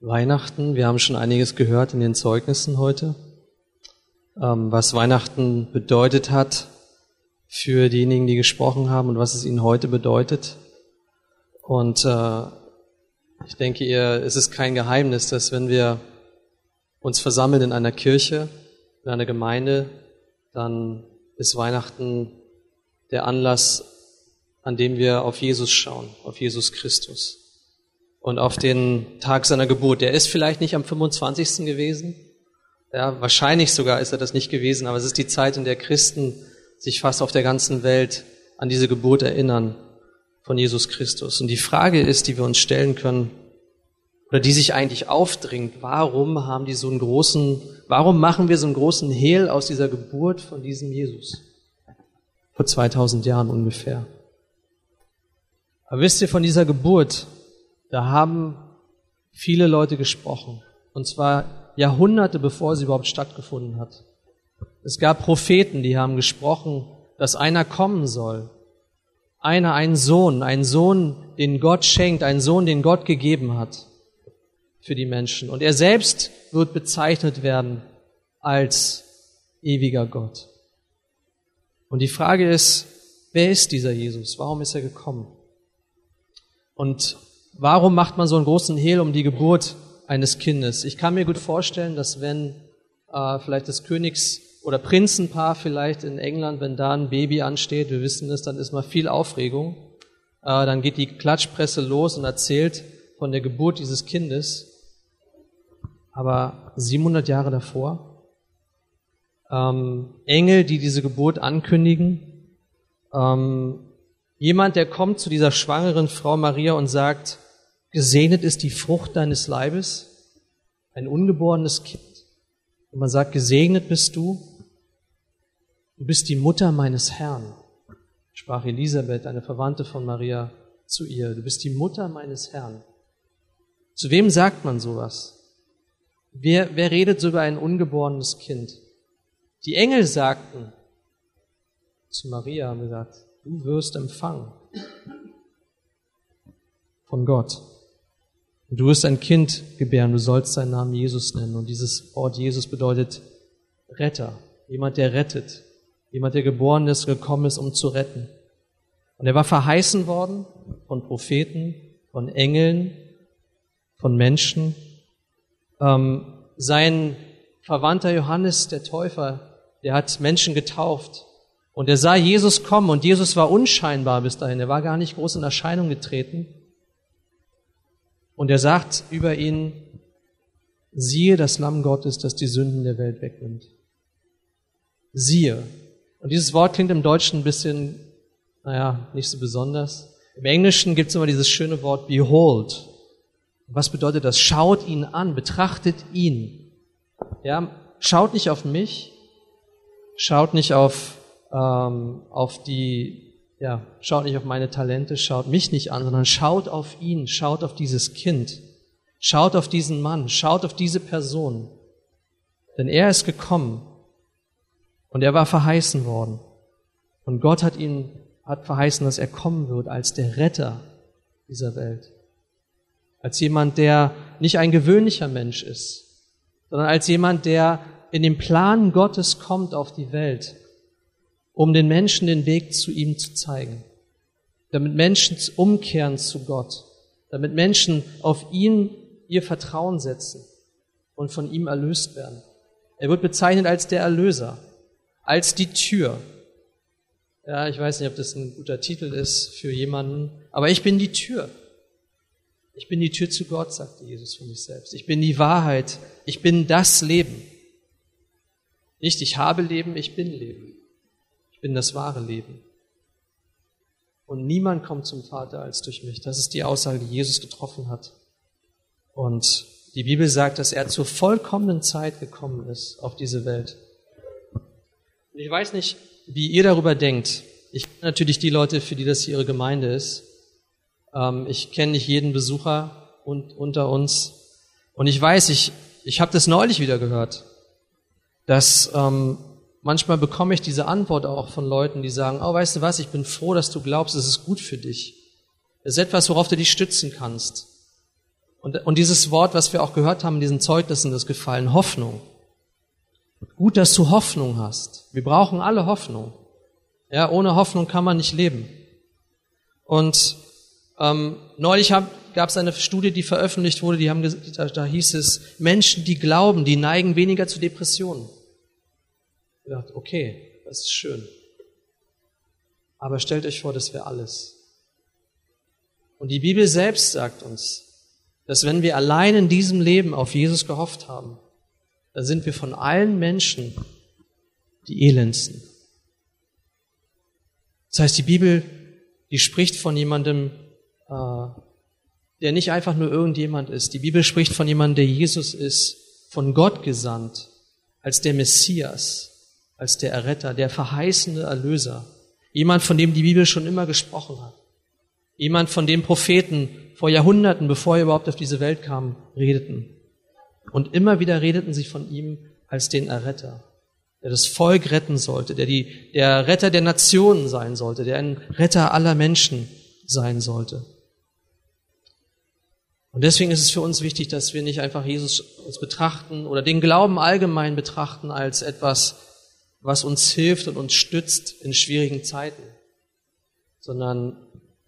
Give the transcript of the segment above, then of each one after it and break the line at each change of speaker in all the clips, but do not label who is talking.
Weihnachten. Wir haben schon einiges gehört in den Zeugnissen heute, ähm, was Weihnachten bedeutet hat für diejenigen, die gesprochen haben und was es ihnen heute bedeutet. Und äh, ich denke, ihr, es ist kein Geheimnis, dass wenn wir uns versammeln in einer Kirche, in einer Gemeinde, dann ist Weihnachten der Anlass, an dem wir auf Jesus schauen, auf Jesus Christus und auf den Tag seiner Geburt. Der ist vielleicht nicht am 25. gewesen, ja, wahrscheinlich sogar ist er das nicht gewesen, aber es ist die Zeit, in der Christen sich fast auf der ganzen Welt an diese Geburt erinnern von Jesus Christus. Und die Frage ist, die wir uns stellen können, oder die sich eigentlich aufdringt, warum haben die so einen großen, warum machen wir so einen großen Hehl aus dieser Geburt von diesem Jesus? Vor 2000 Jahren ungefähr. Aber wisst ihr, von dieser Geburt, da haben viele Leute gesprochen. Und zwar Jahrhunderte bevor sie überhaupt stattgefunden hat. Es gab Propheten, die haben gesprochen, dass einer kommen soll. Einer, ein Sohn, ein Sohn, den Gott schenkt, ein Sohn, den Gott gegeben hat für die Menschen. Und er selbst wird bezeichnet werden als ewiger Gott. Und die Frage ist, wer ist dieser Jesus? Warum ist er gekommen? Und warum macht man so einen großen Hehl um die Geburt eines Kindes? Ich kann mir gut vorstellen, dass wenn äh, vielleicht das Königs- oder Prinzenpaar vielleicht in England, wenn da ein Baby ansteht, wir wissen es, dann ist mal viel Aufregung. Äh, dann geht die Klatschpresse los und erzählt von der Geburt dieses Kindes. Aber 700 Jahre davor, ähm, Engel, die diese Geburt ankündigen, ähm, jemand, der kommt zu dieser schwangeren Frau Maria und sagt, gesegnet ist die Frucht deines Leibes, ein ungeborenes Kind. Und man sagt, gesegnet bist du, du bist die Mutter meines Herrn, sprach Elisabeth, eine Verwandte von Maria, zu ihr, du bist die Mutter meines Herrn. Zu wem sagt man sowas? Wer, wer redet so über ein ungeborenes Kind? Die Engel sagten zu Maria, haben gesagt, du wirst empfangen von Gott. Und du wirst ein Kind gebären, du sollst seinen Namen Jesus nennen. Und dieses Wort Jesus bedeutet Retter, jemand, der rettet, jemand, der geboren ist, gekommen ist, um zu retten. Und er war verheißen worden von Propheten, von Engeln, von Menschen. Ähm, sein Verwandter Johannes, der Täufer, der hat Menschen getauft. Und er sah Jesus kommen und Jesus war unscheinbar bis dahin. Er war gar nicht groß in Erscheinung getreten. Und er sagt über ihn, siehe das Lamm Gottes, das die Sünden der Welt wegnimmt. Siehe. Und dieses Wort klingt im Deutschen ein bisschen, naja, nicht so besonders. Im Englischen gibt es immer dieses schöne Wort behold. Was bedeutet das? Schaut ihn an, betrachtet ihn. Ja, schaut nicht auf mich, schaut nicht auf, ähm, auf die, ja, schaut nicht auf meine Talente, schaut mich nicht an, sondern schaut auf ihn, schaut auf dieses Kind, schaut auf diesen Mann, schaut auf diese Person. Denn er ist gekommen und er war verheißen worden. Und Gott hat ihn, hat verheißen, dass er kommen wird als der Retter dieser Welt als jemand, der nicht ein gewöhnlicher Mensch ist, sondern als jemand, der in den Plan Gottes kommt auf die Welt, um den Menschen den Weg zu ihm zu zeigen, damit Menschen umkehren zu Gott, damit Menschen auf ihn ihr Vertrauen setzen und von ihm erlöst werden. Er wird bezeichnet als der Erlöser, als die Tür. Ja, ich weiß nicht, ob das ein guter Titel ist für jemanden, aber ich bin die Tür. Ich bin die Tür zu Gott, sagte Jesus von sich selbst. Ich bin die Wahrheit. Ich bin das Leben. Nicht ich habe Leben, ich bin Leben. Bin das wahre Leben. Und niemand kommt zum Vater als durch mich. Das ist die Aussage, die Jesus getroffen hat. Und die Bibel sagt, dass er zur vollkommenen Zeit gekommen ist auf diese Welt. Und ich weiß nicht, wie ihr darüber denkt. Ich kenne natürlich die Leute, für die das hier ihre Gemeinde ist. Ähm, ich kenne nicht jeden Besucher unter uns. Und ich weiß, ich, ich habe das neulich wieder gehört, dass ähm, manchmal bekomme ich diese Antwort auch von Leuten, die sagen, oh, weißt du was, ich bin froh, dass du glaubst, es ist gut für dich. Es ist etwas, worauf du dich stützen kannst. Und, und dieses Wort, was wir auch gehört haben in diesen Zeugnissen, das gefallen, Hoffnung. Gut, dass du Hoffnung hast. Wir brauchen alle Hoffnung. Ja, ohne Hoffnung kann man nicht leben. Und ähm, neulich gab es eine Studie, die veröffentlicht wurde, die haben, da, da hieß es, Menschen, die glauben, die neigen weniger zu Depressionen. Ich dachte, okay, das ist schön. Aber stellt euch vor, das wäre alles. Und die Bibel selbst sagt uns, dass wenn wir allein in diesem Leben auf Jesus gehofft haben, dann sind wir von allen Menschen die elendsten. Das heißt, die Bibel, die spricht von jemandem, äh, der nicht einfach nur irgendjemand ist. Die Bibel spricht von jemandem, der Jesus ist, von Gott gesandt, als der Messias, als der Erretter, der verheißene Erlöser. Jemand, von dem die Bibel schon immer gesprochen hat. Jemand, von dem Propheten vor Jahrhunderten, bevor er überhaupt auf diese Welt kam, redeten. Und immer wieder redeten sie von ihm als den Erretter, der das Volk retten sollte, der die, der Retter der Nationen sein sollte, der ein Retter aller Menschen sein sollte. Und deswegen ist es für uns wichtig, dass wir nicht einfach Jesus uns betrachten oder den Glauben allgemein betrachten als etwas, was uns hilft und uns stützt in schwierigen Zeiten, sondern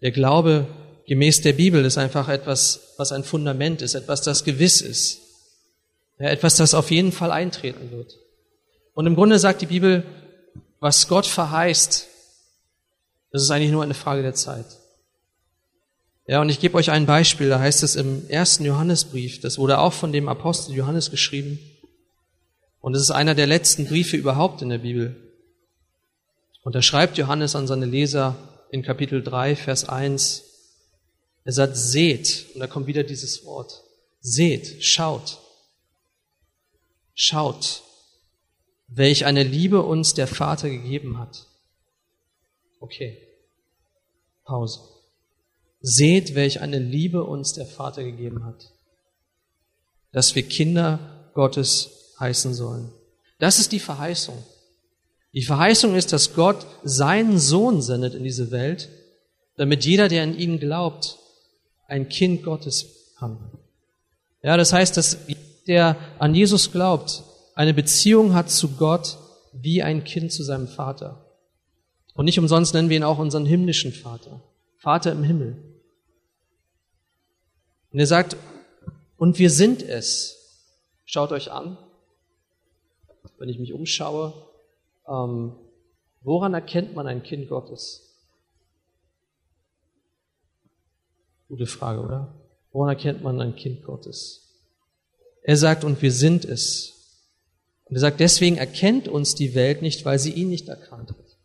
der Glaube gemäß der Bibel ist einfach etwas, was ein Fundament ist, etwas, das gewiss ist. Ja, etwas, das auf jeden Fall eintreten wird. Und im Grunde sagt die Bibel, was Gott verheißt, das ist eigentlich nur eine Frage der Zeit. Ja, und ich gebe euch ein Beispiel, da heißt es im ersten Johannesbrief, das wurde auch von dem Apostel Johannes geschrieben. Und es ist einer der letzten Briefe überhaupt in der Bibel. Und da schreibt Johannes an seine Leser, in Kapitel 3, Vers 1. Er sagt, seht, und da kommt wieder dieses Wort, seht, schaut, schaut, welch eine Liebe uns der Vater gegeben hat. Okay, Pause. Seht, welch eine Liebe uns der Vater gegeben hat, dass wir Kinder Gottes heißen sollen. Das ist die Verheißung. Die Verheißung ist, dass Gott seinen Sohn sendet in diese Welt, damit jeder, der an ihn glaubt, ein Kind Gottes kann. Ja, das heißt, dass der an Jesus glaubt, eine Beziehung hat zu Gott wie ein Kind zu seinem Vater. Und nicht umsonst nennen wir ihn auch unseren himmlischen Vater. Vater im Himmel. Und er sagt, und wir sind es. Schaut euch an. Wenn ich mich umschaue, ähm, woran erkennt man ein Kind Gottes? Gute Frage, oder? Woran erkennt man ein Kind Gottes? Er sagt, und wir sind es. Und er sagt, deswegen erkennt uns die Welt nicht, weil sie ihn nicht erkannt hat.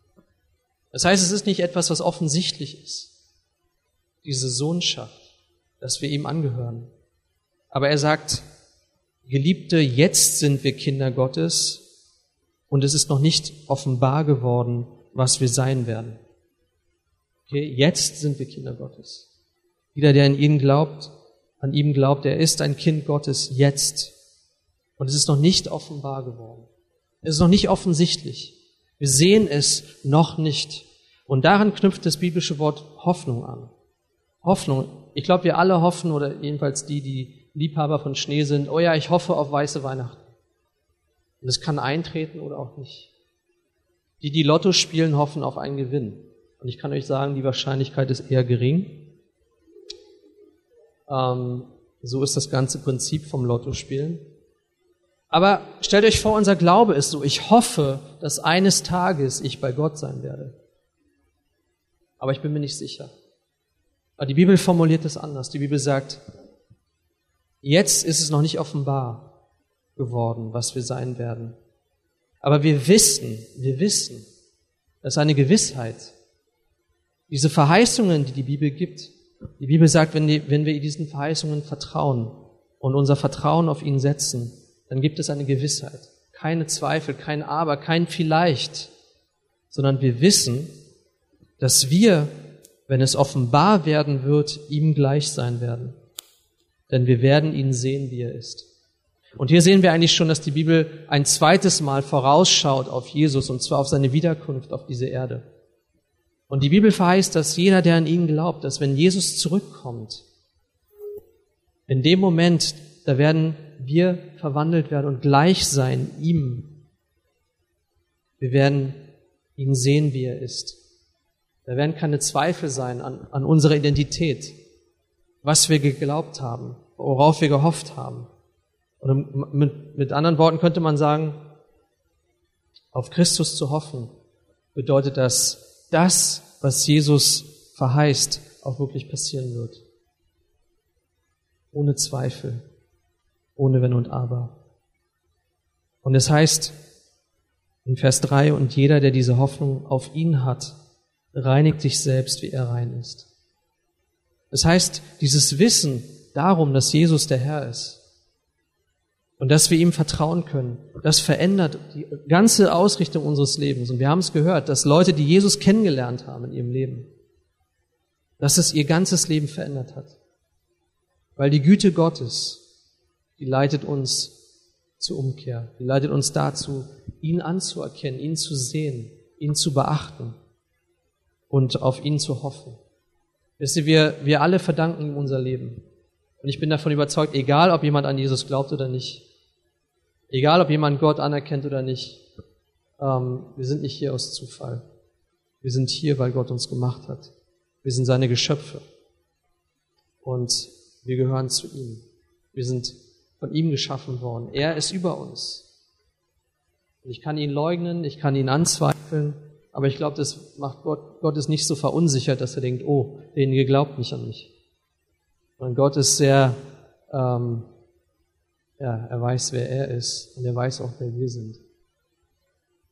Das heißt, es ist nicht etwas, was offensichtlich ist. Diese Sohnschaft, dass wir ihm angehören. Aber er sagt, Geliebte, jetzt sind wir Kinder Gottes und es ist noch nicht offenbar geworden, was wir sein werden. Okay, jetzt sind wir Kinder Gottes. Jeder, der an ihn glaubt, an ihm glaubt, er ist ein Kind Gottes jetzt. Und es ist noch nicht offenbar geworden. Es ist noch nicht offensichtlich. Wir sehen es noch nicht. Und daran knüpft das biblische Wort Hoffnung an. Hoffnung. Ich glaube, wir alle hoffen, oder jedenfalls die, die Liebhaber von Schnee sind, oh ja, ich hoffe auf weiße Weihnachten. Und es kann eintreten oder auch nicht. Die, die Lotto spielen, hoffen auf einen Gewinn. Und ich kann euch sagen, die Wahrscheinlichkeit ist eher gering. Ähm, so ist das ganze Prinzip vom Lottospielen. Aber stellt euch vor, unser Glaube ist so, ich hoffe, dass eines Tages ich bei Gott sein werde. Aber ich bin mir nicht sicher. Aber die Bibel formuliert es anders. Die Bibel sagt, jetzt ist es noch nicht offenbar geworden, was wir sein werden. Aber wir wissen, wir wissen, das ist eine Gewissheit. Diese Verheißungen, die die Bibel gibt, die Bibel sagt, wenn, die, wenn wir diesen Verheißungen vertrauen und unser Vertrauen auf ihn setzen, dann gibt es eine Gewissheit. Keine Zweifel, kein Aber, kein Vielleicht, sondern wir wissen, dass wir, wenn es offenbar werden wird, ihm gleich sein werden. Denn wir werden ihn sehen, wie er ist. Und hier sehen wir eigentlich schon, dass die Bibel ein zweites Mal vorausschaut auf Jesus, und zwar auf seine Wiederkunft auf diese Erde. Und die Bibel verheißt, dass jeder, der an ihn glaubt, dass wenn Jesus zurückkommt, In dem Moment, da werden wir verwandelt werden und gleich sein ihm. Wir werden ihn sehen, wie er ist. Da werden keine Zweifel sein an, an unserer Identität, was wir geglaubt haben, worauf wir gehofft haben. Oder mit, mit anderen Worten könnte man sagen, auf Christus zu hoffen, bedeutet das, das, was Jesus verheißt, auch wirklich passieren wird. Ohne Zweifel, ohne Wenn und Aber. Und es heißt in Vers 3, und jeder, der diese Hoffnung auf ihn hat, reinigt sich selbst, wie er rein ist. Das heißt, dieses Wissen darum, dass Jesus der Herr ist, und dass wir ihm vertrauen können. Das verändert die ganze Ausrichtung unseres Lebens. Und wir haben es gehört, dass Leute, die Jesus kennengelernt haben in ihrem Leben, dass es ihr ganzes Leben verändert hat. Weil die Güte Gottes, die leitet uns zur Umkehr. Die leitet uns dazu, ihn anzuerkennen, ihn zu sehen, ihn zu beachten und auf ihn zu hoffen. Wisst ihr, wir, wir alle verdanken ihm unser Leben. Und ich bin davon überzeugt, egal ob jemand an Jesus glaubt oder nicht, Egal, ob jemand Gott anerkennt oder nicht, ähm, wir sind nicht hier aus Zufall. Wir sind hier, weil Gott uns gemacht hat. Wir sind seine Geschöpfe. Und wir gehören zu ihm. Wir sind von ihm geschaffen worden. Er ist über uns. Und ich kann ihn leugnen, ich kann ihn anzweifeln, aber ich glaube, das macht Gott, Gott ist nicht so verunsichert, dass er denkt, oh, derjenige glaubt nicht an mich. Und Gott ist sehr ähm, ja, er weiß, wer er ist und er weiß auch, wer wir sind.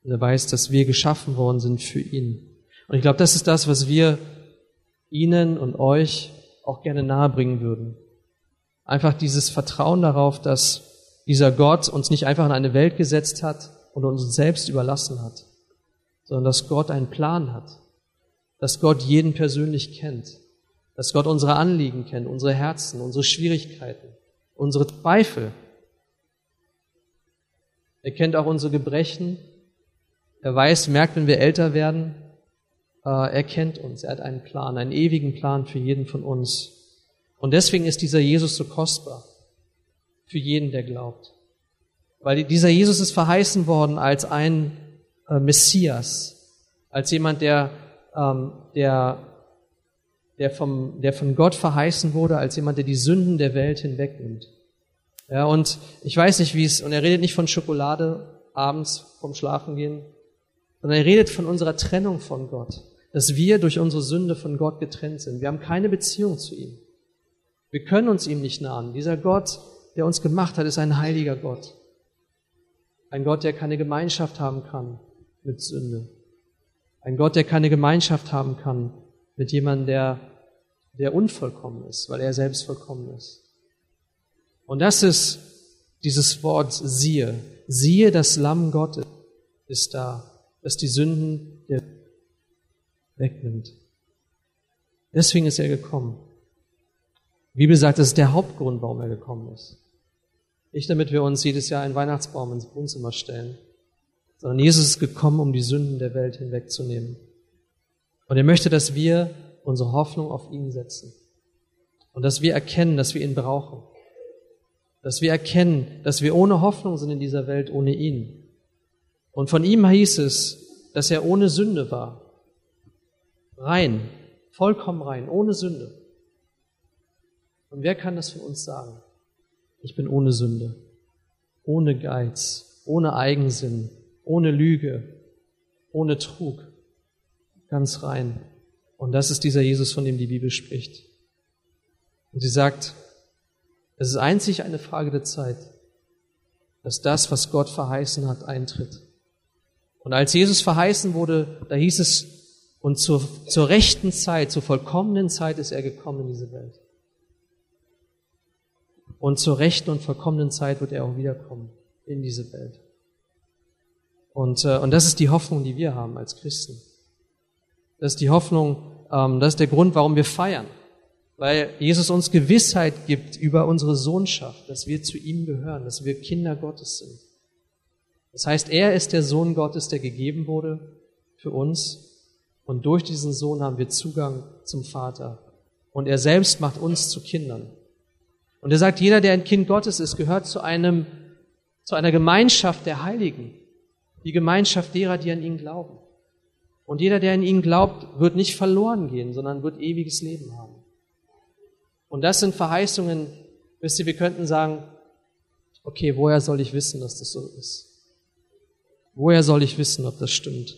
Und er weiß, dass wir geschaffen worden sind für ihn. Und ich glaube, das ist das, was wir Ihnen und euch auch gerne nahebringen würden. Einfach dieses Vertrauen darauf, dass dieser Gott uns nicht einfach in eine Welt gesetzt hat und uns selbst überlassen hat, sondern dass Gott einen Plan hat, dass Gott jeden persönlich kennt, dass Gott unsere Anliegen kennt, unsere Herzen, unsere Schwierigkeiten, unsere Zweifel, er kennt auch unsere Gebrechen. Er weiß, merkt, wenn wir älter werden, äh, er kennt uns. Er hat einen Plan, einen ewigen Plan für jeden von uns. Und deswegen ist dieser Jesus so kostbar für jeden, der glaubt. Weil dieser Jesus ist verheißen worden als ein äh, Messias, als jemand, der, ähm, der, der, vom, der von Gott verheißen wurde, als jemand, der die Sünden der Welt hinwegnimmt. Ja, und ich weiß nicht, wie es, und er redet nicht von Schokolade abends vom Schlafengehen, sondern er redet von unserer Trennung von Gott, dass wir durch unsere Sünde von Gott getrennt sind. Wir haben keine Beziehung zu ihm. Wir können uns ihm nicht nahen. Dieser Gott, der uns gemacht hat, ist ein heiliger Gott. Ein Gott, der keine Gemeinschaft haben kann mit Sünde. Ein Gott, der keine Gemeinschaft haben kann mit jemandem, der, der unvollkommen ist, weil er selbst vollkommen ist. Und das ist dieses Wort siehe. Siehe, das Lamm Gottes ist da, das die Sünden der wegnimmt. Deswegen ist er gekommen. Die Bibel sagt, das ist der Hauptgrund, warum er gekommen ist. Nicht damit wir uns jedes Jahr einen Weihnachtsbaum ins Wohnzimmer stellen, sondern Jesus ist gekommen, um die Sünden der Welt hinwegzunehmen. Und er möchte, dass wir unsere Hoffnung auf ihn setzen. Und dass wir erkennen, dass wir ihn brauchen dass wir erkennen, dass wir ohne Hoffnung sind in dieser Welt ohne ihn. Und von ihm hieß es, dass er ohne Sünde war. Rein, vollkommen rein, ohne Sünde. Und wer kann das von uns sagen? Ich bin ohne Sünde, ohne Geiz, ohne Eigensinn, ohne Lüge, ohne Trug, ganz rein. Und das ist dieser Jesus, von dem die Bibel spricht. Und sie sagt, es ist einzig eine Frage der Zeit, dass das, was Gott verheißen hat, eintritt. Und als Jesus verheißen wurde, da hieß es, und zur, zur rechten Zeit, zur vollkommenen Zeit ist er gekommen in diese Welt. Und zur rechten und vollkommenen Zeit wird er auch wiederkommen in diese Welt. Und, äh, und das ist die Hoffnung, die wir haben als Christen. Das ist die Hoffnung, ähm, das ist der Grund, warum wir feiern weil Jesus uns Gewissheit gibt über unsere Sohnschaft, dass wir zu ihm gehören, dass wir Kinder Gottes sind. Das heißt, er ist der Sohn Gottes, der gegeben wurde für uns und durch diesen Sohn haben wir Zugang zum Vater und er selbst macht uns zu Kindern. Und er sagt, jeder, der ein Kind Gottes ist, gehört zu einem, zu einer Gemeinschaft der Heiligen. Die Gemeinschaft derer, die an ihn glauben. Und jeder, der an ihn glaubt, wird nicht verloren gehen, sondern wird ewiges Leben haben. Und das sind Verheißungen, wisst ihr, wir könnten sagen, okay, woher soll ich wissen, dass das so ist? Woher soll ich wissen, ob das stimmt?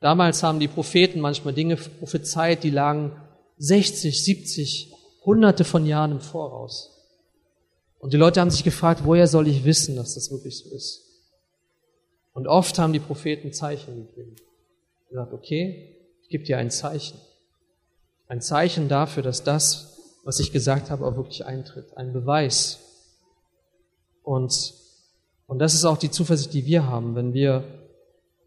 Damals haben die Propheten manchmal Dinge prophezeit, die lagen 60, 70, hunderte von Jahren im Voraus. Und die Leute haben sich gefragt, woher soll ich wissen, dass das wirklich so ist? Und oft haben die Propheten Zeichen gegeben. Gesagt, okay, ich gebe dir ein Zeichen. Ein Zeichen dafür, dass das, was ich gesagt habe, auch wirklich eintritt. Ein Beweis. Und, und das ist auch die Zuversicht, die wir haben, wenn wir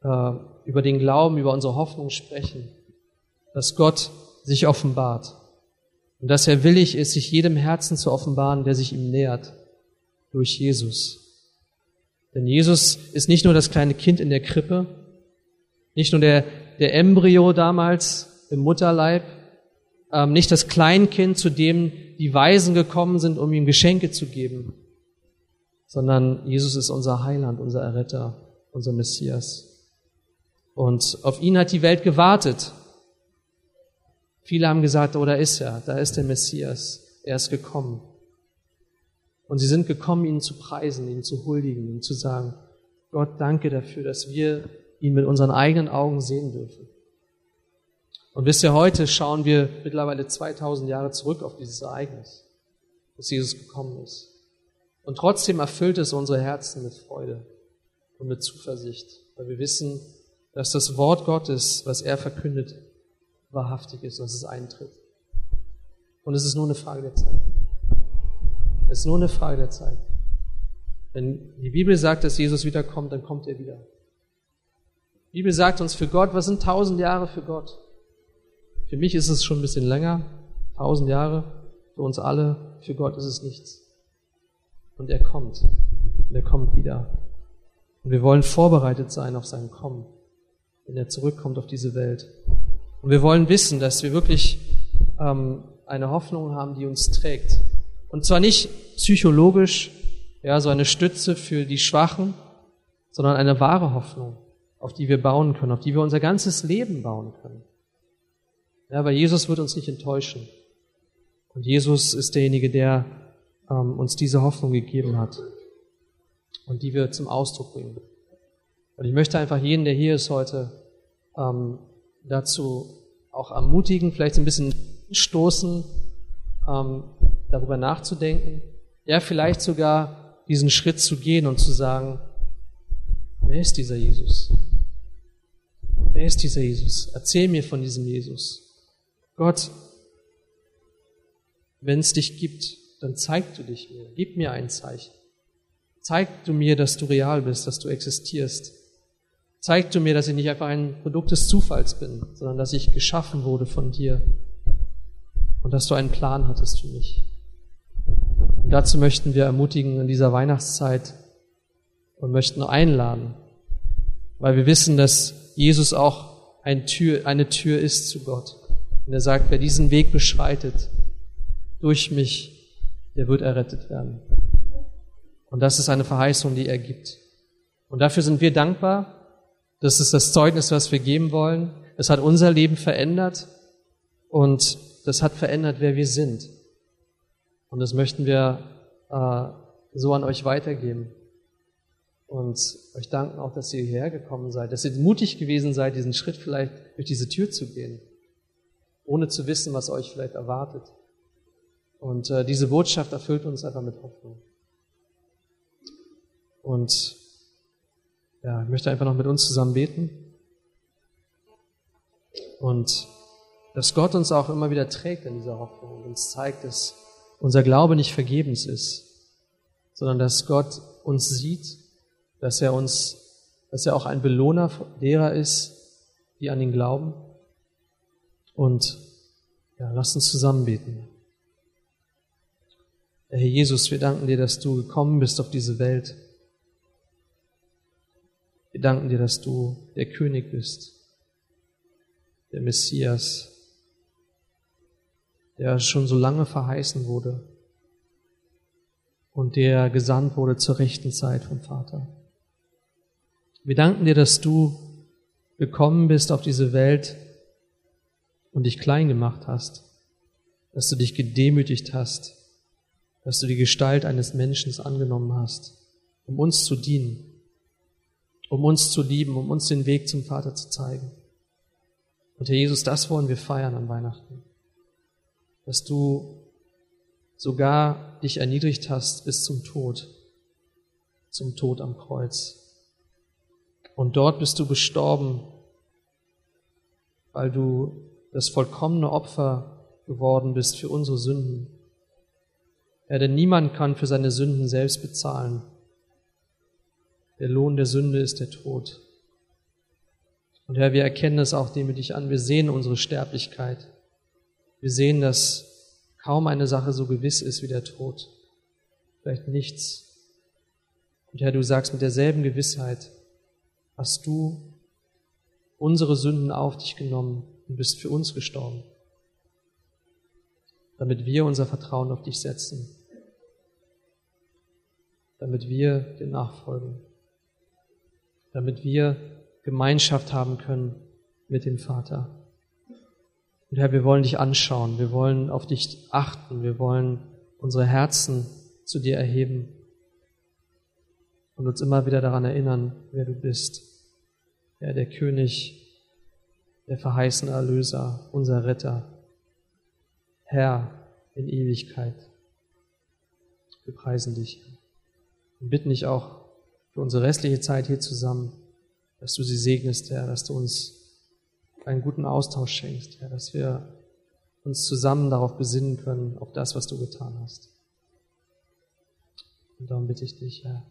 äh, über den Glauben, über unsere Hoffnung sprechen, dass Gott sich offenbart und dass er willig ist, sich jedem Herzen zu offenbaren, der sich ihm nähert, durch Jesus. Denn Jesus ist nicht nur das kleine Kind in der Krippe, nicht nur der, der Embryo damals im Mutterleib, ähm, nicht das Kleinkind, zu dem die Weisen gekommen sind, um ihm Geschenke zu geben, sondern Jesus ist unser Heiland, unser Erretter, unser Messias. Und auf ihn hat die Welt gewartet. Viele haben gesagt, oh, da ist er, da ist der Messias, er ist gekommen. Und sie sind gekommen, ihn zu preisen, ihn zu huldigen, ihm zu sagen, Gott, danke dafür, dass wir ihn mit unseren eigenen Augen sehen dürfen. Und wisst ihr, heute schauen wir mittlerweile 2000 Jahre zurück auf dieses Ereignis, dass Jesus gekommen ist. Und trotzdem erfüllt es unsere Herzen mit Freude und mit Zuversicht, weil wir wissen, dass das Wort Gottes, was er verkündet, wahrhaftig ist und dass es eintritt. Und es ist nur eine Frage der Zeit. Es ist nur eine Frage der Zeit. Wenn die Bibel sagt, dass Jesus wiederkommt, dann kommt er wieder. Die Bibel sagt uns für Gott, was sind tausend Jahre für Gott? Für mich ist es schon ein bisschen länger, tausend Jahre. Für uns alle, für Gott ist es nichts. Und er kommt. Und er kommt wieder. Und wir wollen vorbereitet sein auf sein Kommen, wenn er zurückkommt auf diese Welt. Und wir wollen wissen, dass wir wirklich ähm, eine Hoffnung haben, die uns trägt. Und zwar nicht psychologisch, ja, so eine Stütze für die Schwachen, sondern eine wahre Hoffnung, auf die wir bauen können, auf die wir unser ganzes Leben bauen können. Ja, weil Jesus wird uns nicht enttäuschen. Und Jesus ist derjenige, der ähm, uns diese Hoffnung gegeben hat und die wir zum Ausdruck bringen. Und ich möchte einfach jeden, der hier ist heute, ähm, dazu auch ermutigen, vielleicht ein bisschen stoßen, ähm, darüber nachzudenken, ja, vielleicht sogar diesen Schritt zu gehen und zu sagen, wer ist dieser Jesus? Wer ist dieser Jesus? Erzähl mir von diesem Jesus. Gott, wenn es dich gibt, dann zeig du dich mir, gib mir ein Zeichen. Zeig du mir, dass du real bist, dass du existierst. Zeig du mir, dass ich nicht einfach ein Produkt des Zufalls bin, sondern dass ich geschaffen wurde von dir und dass du einen Plan hattest für mich. Und dazu möchten wir ermutigen in dieser Weihnachtszeit und möchten einladen, weil wir wissen, dass Jesus auch eine Tür, eine Tür ist zu Gott. Und er sagt, wer diesen Weg beschreitet, durch mich, der wird errettet werden. Und das ist eine Verheißung, die er gibt. Und dafür sind wir dankbar. Das ist das Zeugnis, was wir geben wollen. Es hat unser Leben verändert und das hat verändert, wer wir sind. Und das möchten wir äh, so an euch weitergeben. Und euch danken auch, dass ihr hierher gekommen seid, dass ihr mutig gewesen seid, diesen Schritt vielleicht durch diese Tür zu gehen ohne zu wissen, was euch vielleicht erwartet. Und äh, diese Botschaft erfüllt uns einfach mit Hoffnung. Und ja, ich möchte einfach noch mit uns zusammen beten. Und dass Gott uns auch immer wieder trägt in dieser Hoffnung und uns zeigt, dass unser Glaube nicht vergebens ist, sondern dass Gott uns sieht, dass er uns, dass er auch ein Belohner derer ist, die an ihn glauben und ja, lasst uns zusammen beten. Herr Jesus, wir danken dir, dass du gekommen bist auf diese Welt. Wir danken dir, dass du der König bist, der Messias, der schon so lange verheißen wurde. und der gesandt wurde zur rechten Zeit vom Vater. Wir danken dir, dass du gekommen bist auf diese Welt und dich klein gemacht hast, dass du dich gedemütigt hast, dass du die Gestalt eines Menschen angenommen hast, um uns zu dienen, um uns zu lieben, um uns den Weg zum Vater zu zeigen. Und Herr Jesus, das wollen wir feiern an Weihnachten, dass du sogar dich erniedrigt hast bis zum Tod, zum Tod am Kreuz. Und dort bist du gestorben, weil du das vollkommene Opfer geworden bist für unsere Sünden. Ja, denn niemand kann für seine Sünden selbst bezahlen. Der Lohn der Sünde ist der Tod. Und Herr, wir erkennen es auch demütig an. Wir sehen unsere Sterblichkeit. Wir sehen, dass kaum eine Sache so gewiss ist wie der Tod. Vielleicht nichts. Und Herr, du sagst mit derselben Gewissheit, hast du unsere Sünden auf dich genommen und bist für uns gestorben, damit wir unser Vertrauen auf dich setzen, damit wir dir nachfolgen, damit wir Gemeinschaft haben können mit dem Vater. Und Herr, wir wollen dich anschauen, wir wollen auf dich achten, wir wollen unsere Herzen zu dir erheben und uns immer wieder daran erinnern, wer du bist. Ja, der König, der verheißene Erlöser, unser Retter, Herr in Ewigkeit. Wir preisen dich und bitten dich auch für unsere restliche Zeit hier zusammen, dass du sie segnest, Herr, dass du uns einen guten Austausch schenkst, Herr, dass wir uns zusammen darauf besinnen können, auf das, was du getan hast. Und darum bitte ich dich, Herr.